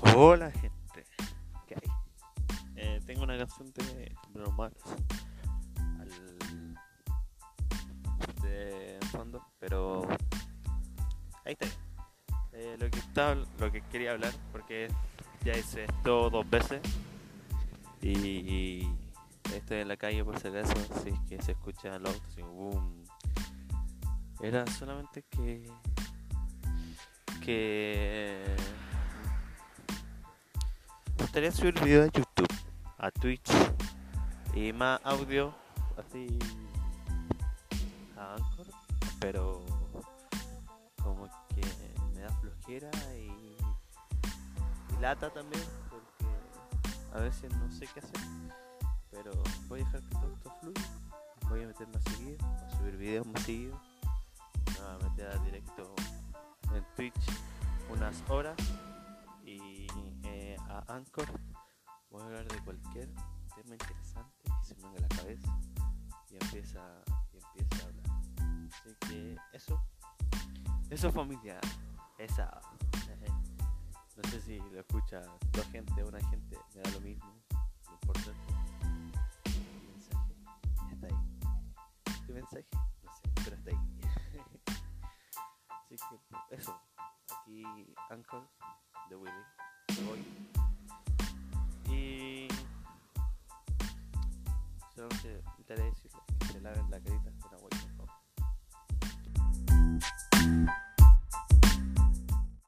Hola gente. Eh, tengo una canción de Bruno al de fondo, pero ahí está. Eh, lo que estaba, lo que quería hablar, porque ya hice esto dos veces y estoy en la calle por si acaso, es que se escuchan los autos y boom. Era solamente que que gustaría subir video a YouTube, a Twitch y más audio así a Anchor, pero como que me da flojera y, lata también porque a veces no sé qué hacer, pero voy a dejar que todo esto fluya, voy a meter más seguido, a subir videos más me voy a meter a directo en Twitch unas horas a Anchor voy a hablar de cualquier tema interesante que se me venga a la cabeza y empieza, y empieza a hablar. Así que eso, eso familia, esa. No sé si lo escucha dos gente o una gente, me da lo mismo. Lo importante, el mensaje está ahí. ¿Qué mensaje? No sé, pero está ahí. Así que eso, aquí Anchor de Willy.